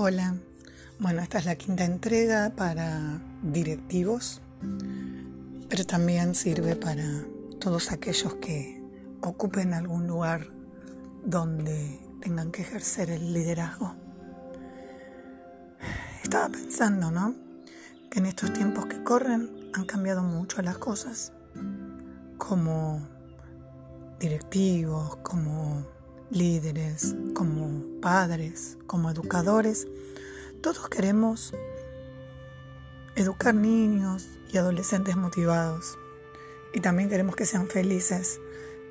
Hola, bueno, esta es la quinta entrega para directivos, pero también sirve para todos aquellos que ocupen algún lugar donde tengan que ejercer el liderazgo. Estaba pensando, ¿no? Que en estos tiempos que corren han cambiado mucho las cosas, como directivos, como líderes, como padres, como educadores, todos queremos educar niños y adolescentes motivados y también queremos que sean felices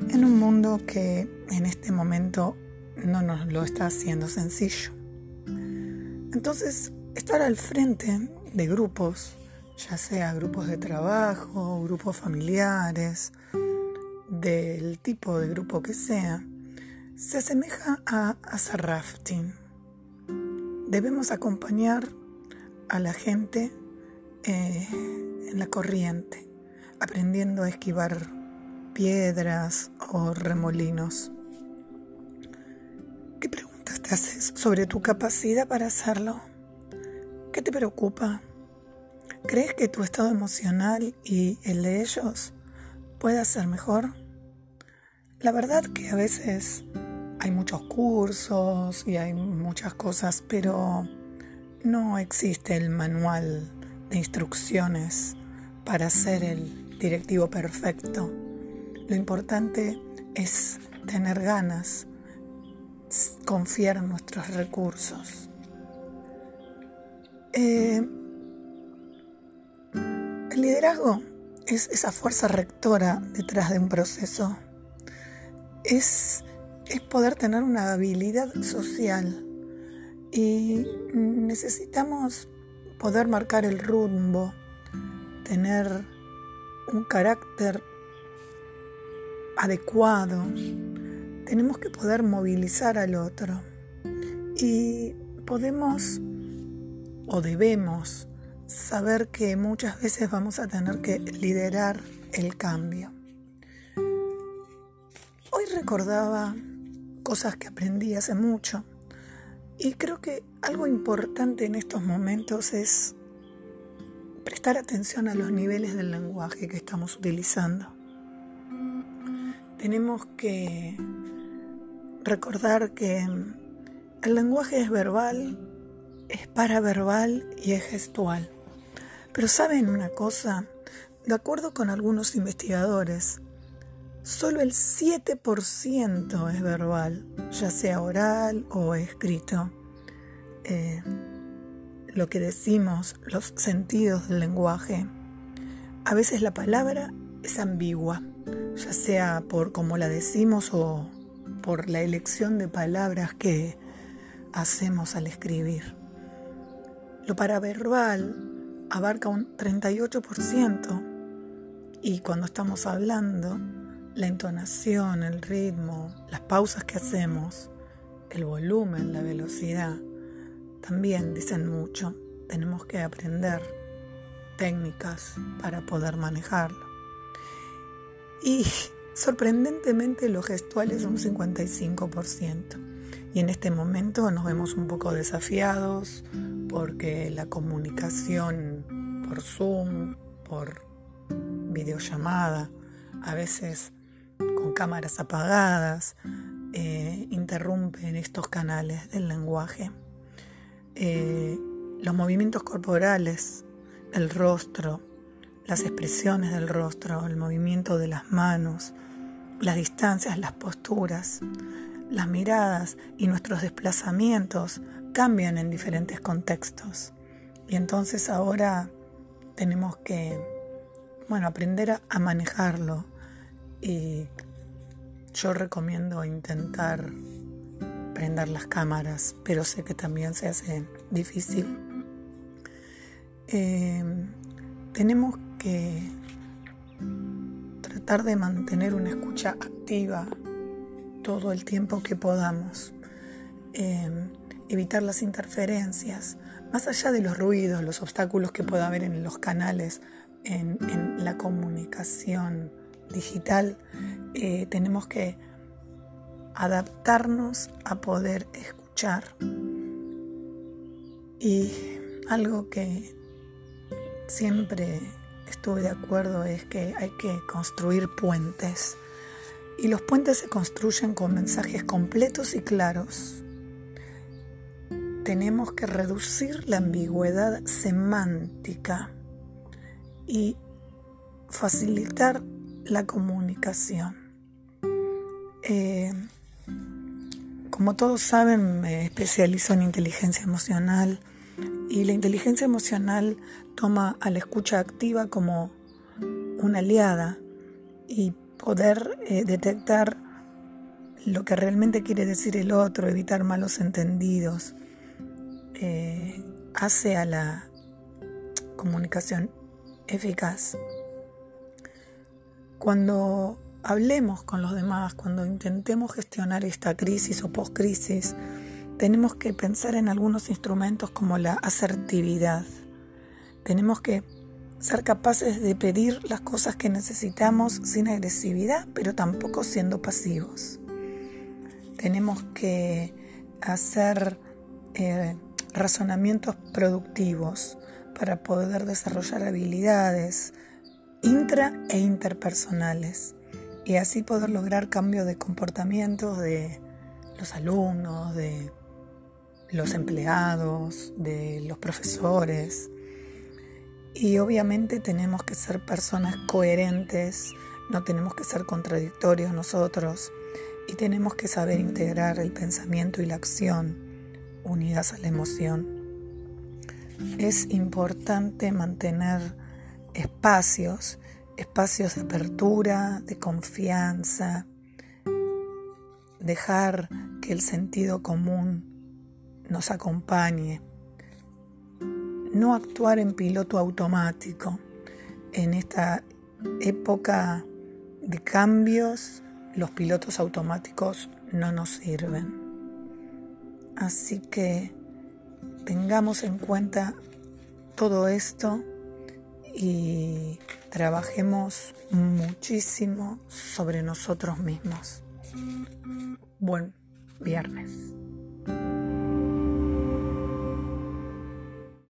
en un mundo que en este momento no nos lo está haciendo sencillo. Entonces, estar al frente de grupos, ya sea grupos de trabajo, grupos familiares, del tipo de grupo que sea, se asemeja a hacer rafting. Debemos acompañar a la gente eh, en la corriente, aprendiendo a esquivar piedras o remolinos. ¿Qué preguntas te haces sobre tu capacidad para hacerlo? ¿Qué te preocupa? ¿Crees que tu estado emocional y el de ellos pueda ser mejor? La verdad que a veces hay muchos cursos y hay muchas cosas, pero no existe el manual de instrucciones para ser el directivo perfecto. Lo importante es tener ganas, confiar en nuestros recursos. Eh, el liderazgo es esa fuerza rectora detrás de un proceso. Es es poder tener una habilidad social. Y necesitamos poder marcar el rumbo, tener un carácter adecuado, tenemos que poder movilizar al otro. Y podemos o debemos saber que muchas veces vamos a tener que liderar el cambio. Hoy recordaba cosas que aprendí hace mucho. Y creo que algo importante en estos momentos es prestar atención a los niveles del lenguaje que estamos utilizando. Tenemos que recordar que el lenguaje es verbal, es paraverbal y es gestual. Pero saben una cosa, de acuerdo con algunos investigadores, solo el 7% es verbal, ya sea oral o escrito. Eh, lo que decimos, los sentidos del lenguaje. A veces la palabra es ambigua, ya sea por cómo la decimos o por la elección de palabras que hacemos al escribir. Lo paraverbal abarca un 38% y cuando estamos hablando la entonación, el ritmo, las pausas que hacemos, el volumen, la velocidad, también dicen mucho. Tenemos que aprender técnicas para poder manejarlo. Y sorprendentemente lo gestual es un 55%. Y en este momento nos vemos un poco desafiados porque la comunicación por Zoom, por videollamada, a veces cámaras apagadas, eh, interrumpen estos canales del lenguaje. Eh, los movimientos corporales, el rostro, las expresiones del rostro, el movimiento de las manos, las distancias, las posturas, las miradas y nuestros desplazamientos cambian en diferentes contextos. Y entonces ahora tenemos que, bueno, aprender a manejarlo, y yo recomiendo intentar prender las cámaras, pero sé que también se hace difícil. Eh, tenemos que tratar de mantener una escucha activa todo el tiempo que podamos. Eh, evitar las interferencias, más allá de los ruidos, los obstáculos que pueda haber en los canales, en, en la comunicación digital, eh, tenemos que adaptarnos a poder escuchar Y algo que siempre estuve de acuerdo es que hay que construir puentes. Y los puentes se construyen con mensajes completos y claros. Tenemos que reducir la ambigüedad semántica y facilitar la comunicación. Eh, como todos saben, me especializo en inteligencia emocional y la inteligencia emocional toma a la escucha activa como una aliada y poder eh, detectar lo que realmente quiere decir el otro, evitar malos entendidos, eh, hace a la comunicación eficaz. Cuando hablemos con los demás, cuando intentemos gestionar esta crisis o post-crisis, tenemos que pensar en algunos instrumentos como la asertividad. Tenemos que ser capaces de pedir las cosas que necesitamos sin agresividad, pero tampoco siendo pasivos. Tenemos que hacer eh, razonamientos productivos para poder desarrollar habilidades intra e interpersonales y así poder lograr cambios de comportamiento de los alumnos, de los empleados, de los profesores. Y obviamente tenemos que ser personas coherentes, no tenemos que ser contradictorios nosotros y tenemos que saber integrar el pensamiento y la acción unidas a la emoción. Es importante mantener espacios espacios de apertura, de confianza, dejar que el sentido común nos acompañe, no actuar en piloto automático. En esta época de cambios, los pilotos automáticos no nos sirven. Así que tengamos en cuenta todo esto y trabajemos muchísimo sobre nosotros mismos. Buen viernes.